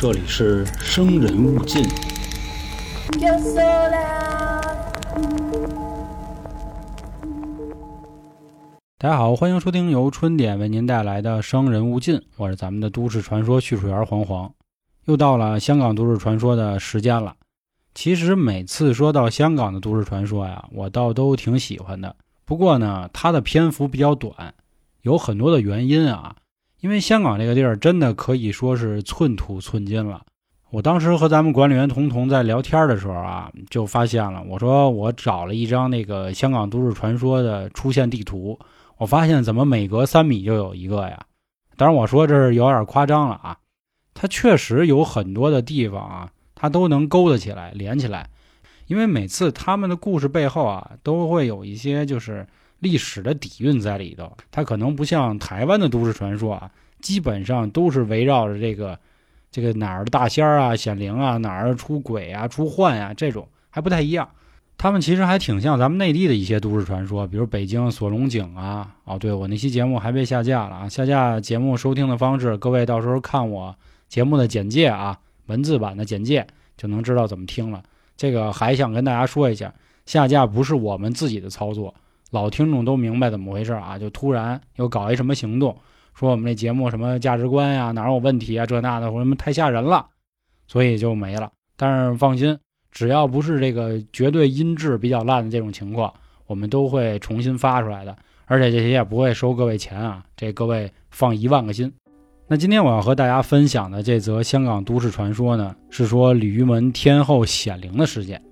这里是生人勿近。大家好，欢迎收听由春点为您带来的《生人勿近》，我是咱们的都市传说叙述员黄黄。又到了香港都市传说的时间了。其实每次说到香港的都市传说呀，我倒都挺喜欢的。不过呢，它的篇幅比较短，有很多的原因啊。因为香港这个地儿真的可以说是寸土寸金了。我当时和咱们管理员彤彤在聊天的时候啊，就发现了，我说我找了一张那个香港都市传说的出现地图，我发现怎么每隔三米就有一个呀？当然我说这是有点夸张了啊，它确实有很多的地方啊，它都能勾搭起来、连起来，因为每次他们的故事背后啊，都会有一些就是。历史的底蕴在里头，它可能不像台湾的都市传说啊，基本上都是围绕着这个这个哪儿的大仙儿啊、显灵啊、哪儿出鬼啊、出幻啊这种还不太一样。他们其实还挺像咱们内地的一些都市传说，比如北京锁龙井啊。哦，对我那期节目还被下架了啊！下架节目收听的方式，各位到时候看我节目的简介啊，文字版的简介就能知道怎么听了。这个还想跟大家说一下，下架不是我们自己的操作。老听众都明白怎么回事啊，就突然又搞一什么行动，说我们这节目什么价值观呀哪有问题啊这那的，什么太吓人了，所以就没了。但是放心，只要不是这个绝对音质比较烂的这种情况，我们都会重新发出来的，而且这些也不会收各位钱啊，这各位放一万个心。那今天我要和大家分享的这则香港都市传说呢，是说鲤鱼门天后显灵的事件。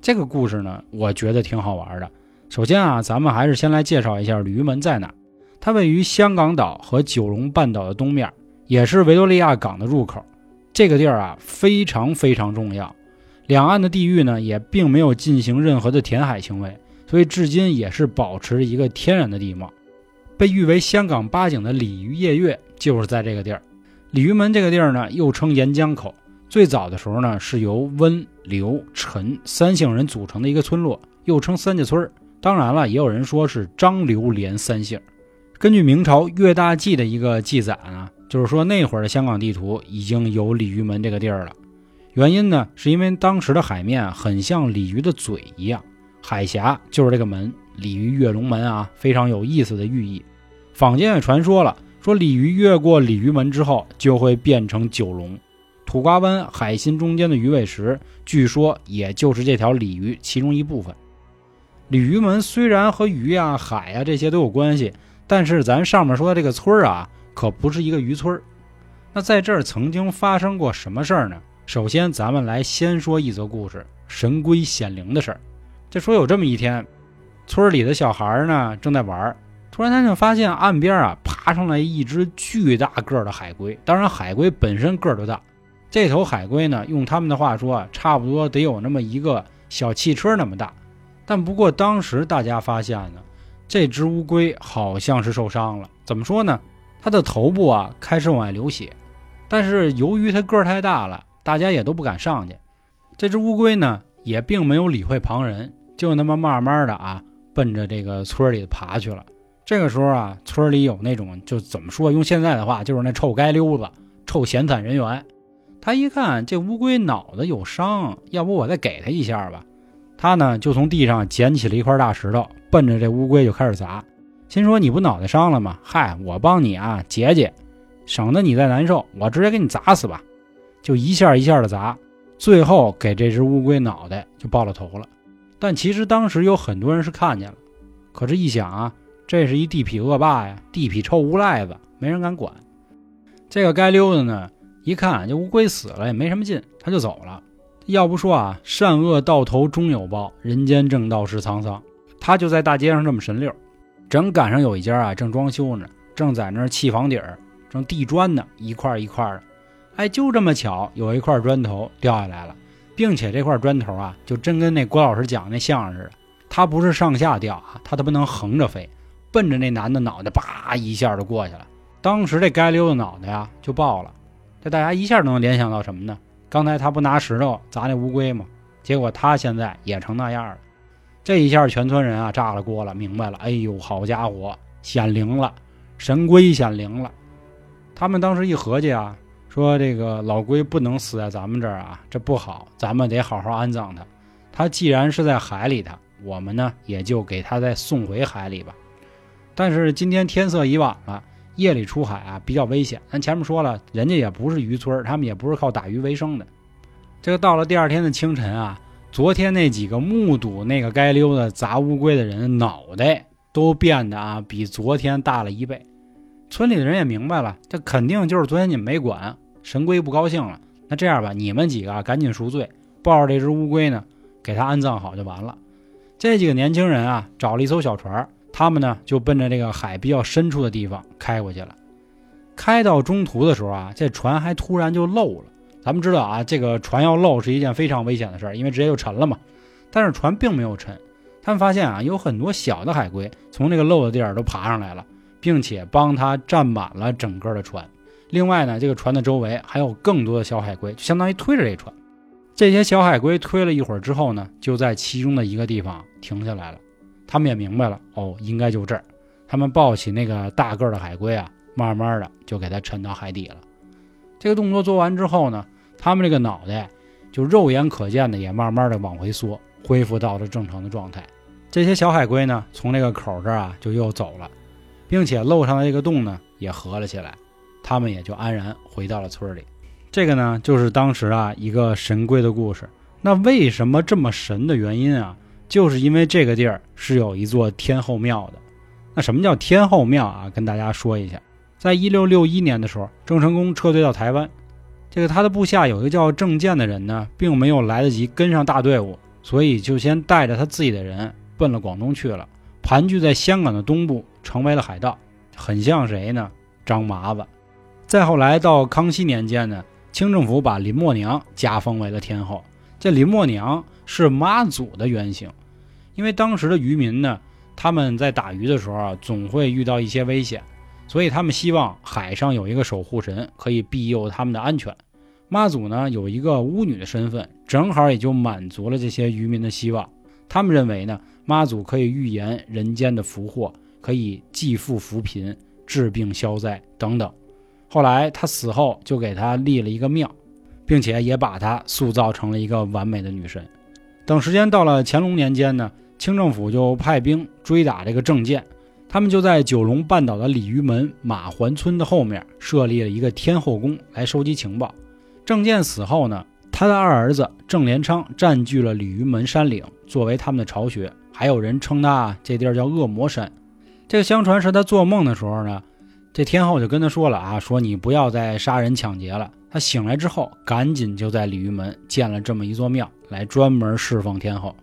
这个故事呢，我觉得挺好玩的。首先啊，咱们还是先来介绍一下鲤鱼门在哪。它位于香港岛和九龙半岛的东面，也是维多利亚港的入口。这个地儿啊，非常非常重要。两岸的地域呢，也并没有进行任何的填海行为，所以至今也是保持着一个天然的地貌。被誉为香港八景的鲤鱼夜月，就是在这个地儿。鲤鱼门这个地儿呢，又称沿江口。最早的时候呢，是由温、刘、陈三姓人组成的一个村落，又称三家村儿。当然了，也有人说是张刘连三姓。根据明朝《岳大记》的一个记载呢，就是说那会儿的香港地图已经有鲤鱼门这个地儿了。原因呢，是因为当时的海面很像鲤鱼的嘴一样，海峡就是这个门，鲤鱼跃龙门啊，非常有意思的寓意。坊间也传说了，说鲤鱼越过鲤鱼门之后就会变成九龙。土瓜湾海心中间的鱼尾石，据说也就是这条鲤鱼其中一部分。鲤鱼门虽然和鱼呀、海呀这些都有关系，但是咱上面说的这个村儿啊，可不是一个渔村儿。那在这儿曾经发生过什么事儿呢？首先，咱们来先说一则故事——神龟显灵的事儿。就说有这么一天，村里的小孩呢正在玩，突然他就发现岸边啊爬上来一只巨大个儿的海龟。当然，海龟本身个儿就大，这头海龟呢，用他们的话说，差不多得有那么一个小汽车那么大。但不过当时大家发现呢，这只乌龟好像是受伤了。怎么说呢？它的头部啊开始往外流血，但是由于它个儿太大了，大家也都不敢上去。这只乌龟呢也并没有理会旁人，就那么慢慢的啊奔着这个村里爬去了。这个时候啊，村里有那种就怎么说，用现在的话就是那臭街溜子、臭闲散人员。他一看这乌龟脑子有伤，要不我再给他一下吧。他呢，就从地上捡起了一块大石头，奔着这乌龟就开始砸，心说：“你不脑袋伤了吗？嗨，我帮你啊解解，省得你再难受，我直接给你砸死吧。”就一下一下的砸，最后给这只乌龟脑袋就爆了头了。但其实当时有很多人是看见了，可是一想啊，这是一地痞恶霸呀，地痞臭无赖子，没人敢管。这个街溜子呢，一看这乌龟死了也没什么劲，他就走了。要不说啊，善恶到头终有报，人间正道是沧桑。他就在大街上这么神溜，正赶上有一家啊正装修呢，正在那儿砌房底儿，正地砖呢，一块一块的。哎，就这么巧，有一块砖头掉下来了，并且这块砖头啊，就真跟那郭老师讲那相声似的，它不是上下掉啊，它它不能横着飞，奔着那男的脑袋叭一下就过去了。当时这该溜的脑袋呀就爆了，这大家一下都能联想到什么呢？刚才他不拿石头砸那乌龟吗？结果他现在也成那样了。这一下全村人啊炸了锅了，明白了。哎呦，好家伙，显灵了，神龟显灵了。他们当时一合计啊，说这个老龟不能死在咱们这儿啊，这不好，咱们得好好安葬它。它既然是在海里的，我们呢也就给它再送回海里吧。但是今天天色已晚了，夜里出海啊比较危险。咱前面说了，人家也不是渔村，他们也不是靠打鱼为生的。这个到了第二天的清晨啊，昨天那几个目睹那个街溜子砸乌龟的人脑袋都变得啊比昨天大了一倍。村里的人也明白了，这肯定就是昨天你们没管，神龟不高兴了。那这样吧，你们几个赶紧赎罪，抱着这只乌龟呢，给它安葬好就完了。这几个年轻人啊，找了一艘小船，他们呢就奔着这个海比较深处的地方开过去了。开到中途的时候啊，这船还突然就漏了。咱们知道啊，这个船要漏是一件非常危险的事儿，因为直接就沉了嘛。但是船并没有沉，他们发现啊，有很多小的海龟从这个漏的地儿都爬上来了。并且帮它占满了整个的船。另外呢，这个船的周围还有更多的小海龟，就相当于推着这船。这些小海龟推了一会儿之后呢，就在其中的一个地方停下来了。他们也明白了，哦，应该就这儿。他们抱起那个大个儿的海龟啊，慢慢的就给它沉到海底了。这个动作做完之后呢，他们这个脑袋就肉眼可见的也慢慢的往回缩，恢复到了正常的状态。这些小海龟呢，从那个口这儿啊，就又走了。并且漏上的这个洞呢也合了起来，他们也就安然回到了村里。这个呢就是当时啊一个神龟的故事。那为什么这么神的原因啊，就是因为这个地儿是有一座天后庙的。那什么叫天后庙啊？跟大家说一下，在一六六一年的时候，郑成功撤退到台湾，这个他的部下有一个叫郑健的人呢，并没有来得及跟上大队伍，所以就先带着他自己的人奔了广东去了。盘踞在香港的东部，成为了海盗，很像谁呢？张麻子。再后来到康熙年间呢，清政府把林默娘加封为了天后。这林默娘是妈祖的原型，因为当时的渔民呢，他们在打鱼的时候啊，总会遇到一些危险，所以他们希望海上有一个守护神可以庇佑他们的安全。妈祖呢，有一个巫女的身份，正好也就满足了这些渔民的希望。他们认为呢。妈祖可以预言人间的福祸，可以济富扶贫、治病消灾等等。后来他死后，就给他立了一个庙，并且也把他塑造成了一个完美的女神。等时间到了乾隆年间呢，清政府就派兵追打这个郑健，他们就在九龙半岛的鲤鱼门马环村的后面设立了一个天后宫来收集情报。郑健死后呢，他的二儿子郑连昌占据了鲤鱼门山岭，作为他们的巢穴。还有人称他这地儿叫恶魔山，这个相传是他做梦的时候呢，这天后就跟他说了啊，说你不要再杀人抢劫了。他醒来之后，赶紧就在鲤鱼门建了这么一座庙，来专门侍奉天后。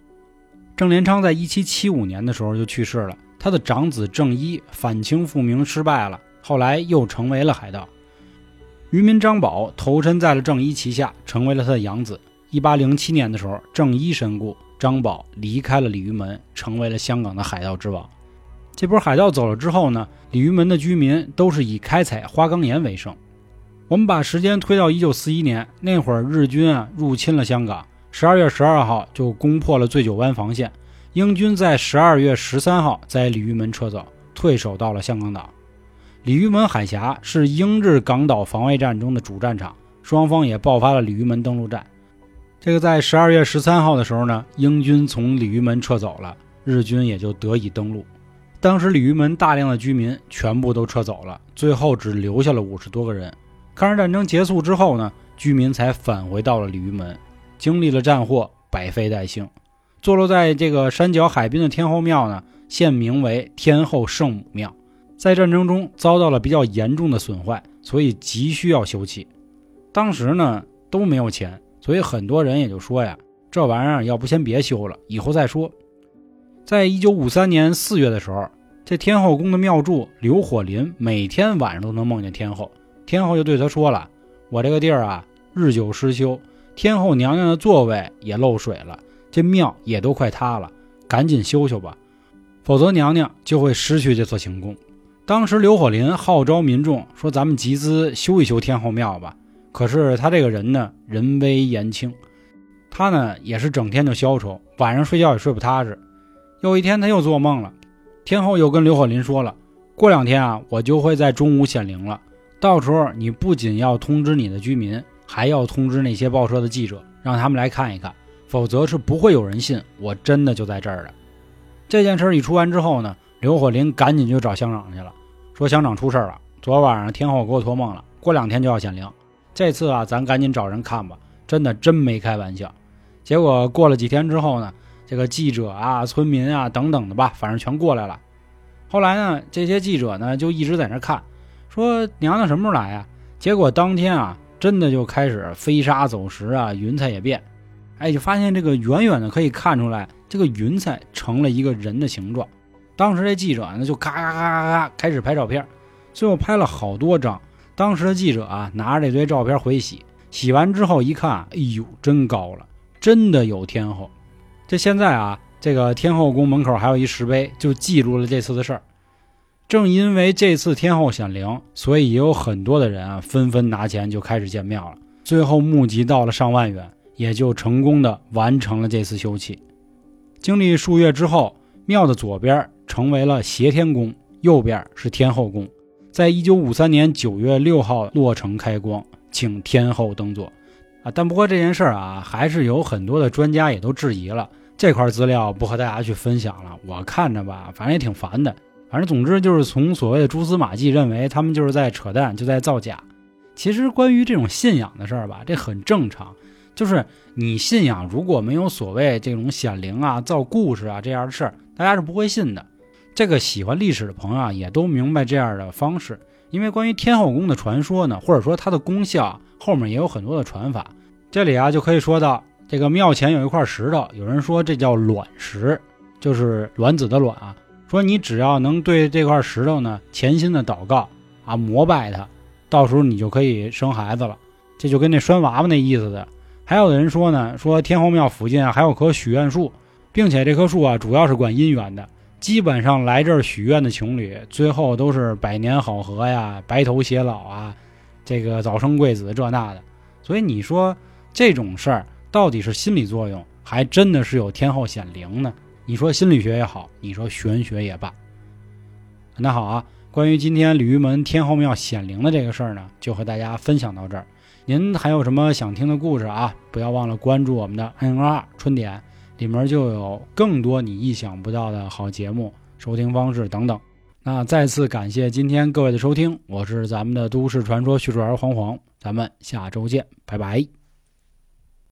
郑连昌在一七七五年的时候就去世了，他的长子郑一反清复明失败了，后来又成为了海盗。渔民张宝投身在了郑一旗下，成为了他的养子。一八零七年的时候，郑一身故。张宝离开了鲤鱼门，成为了香港的海盗之王。这波海盗走了之后呢，鲤鱼门的居民都是以开采花岗岩为生。我们把时间推到一九四一年，那会儿日军啊入侵了香港，十二月十二号就攻破了醉酒湾防线。英军在十二月十三号在鲤鱼门撤走，退守到了香港岛。鲤鱼门海峡是英日港岛防卫战中的主战场，双方也爆发了鲤鱼门登陆战。这个在十二月十三号的时候呢，英军从鲤鱼门撤走了，日军也就得以登陆。当时鲤鱼门大量的居民全部都撤走了，最后只留下了五十多个人。抗日战争结束之后呢，居民才返回到了鲤鱼门，经历了战祸，百废待兴。坐落在这个山脚海滨的天后庙呢，现名为天后圣母庙，在战争中遭到了比较严重的损坏，所以急需要修葺。当时呢都没有钱。所以很多人也就说呀，这玩意儿要不先别修了，以后再说。在一九五三年四月的时候，这天后宫的庙祝刘火林每天晚上都能梦见天后，天后就对他说了：“我这个地儿啊，日久失修，天后娘娘的座位也漏水了，这庙也都快塌了，赶紧修修吧，否则娘娘就会失去这座行宫。”当时刘火林号召民众说：“咱们集资修一修天后庙吧。”可是他这个人呢，人微言轻，他呢也是整天就消愁，晚上睡觉也睡不踏实。有一天他又做梦了，天后又跟刘火林说了，过两天啊，我就会在中午显灵了，到时候你不仅要通知你的居民，还要通知那些报社的记者，让他们来看一看，否则是不会有人信我真的就在这儿的。这件事儿一出完之后呢，刘火林赶紧就找乡长去了，说乡长出事了，昨晚上天后给我托梦了，过两天就要显灵，这次啊咱赶紧找人看吧，真的真没开玩笑。结果过了几天之后呢，这个记者啊、村民啊等等的吧，反正全过来了。后来呢，这些记者呢就一直在那看，说娘娘什么时候来啊？结果当天啊，真的就开始飞沙走石啊，云彩也变，哎，就发现这个远远的可以看出来，这个云彩成了一个人的形状。当时这记者呢就咔咔咔咔咔开始拍照片，最后拍了好多张。当时的记者啊拿着这堆照片回去洗，洗完之后一看，哎呦，真高了，真的有天后。这现在啊。这个天后宫门口还有一石碑，就记录了这次的事儿。正因为这次天后显灵，所以也有很多的人啊纷纷拿钱就开始建庙了。最后募集到了上万元，也就成功的完成了这次修葺。经历数月之后，庙的左边成为了协天宫，右边是天后宫。在一九五三年九月六号落成开光，请天后登座。啊，但不过这件事儿啊，还是有很多的专家也都质疑了。这块资料不和大家去分享了，我看着吧，反正也挺烦的。反正总之就是从所谓的蛛丝马迹认为他们就是在扯淡，就在造假。其实关于这种信仰的事儿吧，这很正常。就是你信仰如果没有所谓这种显灵啊、造故事啊这样的事儿，大家是不会信的。这个喜欢历史的朋友啊，也都明白这样的方式。因为关于天后宫的传说呢，或者说它的功效，后面也有很多的传法。这里啊就可以说到。这个庙前有一块石头，有人说这叫卵石，就是卵子的卵啊。说你只要能对这块石头呢潜心的祷告啊，膜拜它，到时候你就可以生孩子了。这就跟那拴娃娃那意思的。还有的人说呢，说天后庙附近啊还有棵许愿树，并且这棵树啊主要是管姻缘的，基本上来这儿许愿的情侣最后都是百年好合呀，白头偕老啊，这个早生贵子这那的。所以你说这种事儿。到底是心理作用，还真的是有天后显灵呢？你说心理学也好，你说玄学也罢。那好啊，关于今天鲤鱼门天后庙显灵的这个事儿呢，就和大家分享到这儿。您还有什么想听的故事啊？不要忘了关注我们的 N 二春点，里面就有更多你意想不到的好节目、收听方式等等。那再次感谢今天各位的收听，我是咱们的都市传说叙述员黄黄，咱们下周见，拜拜。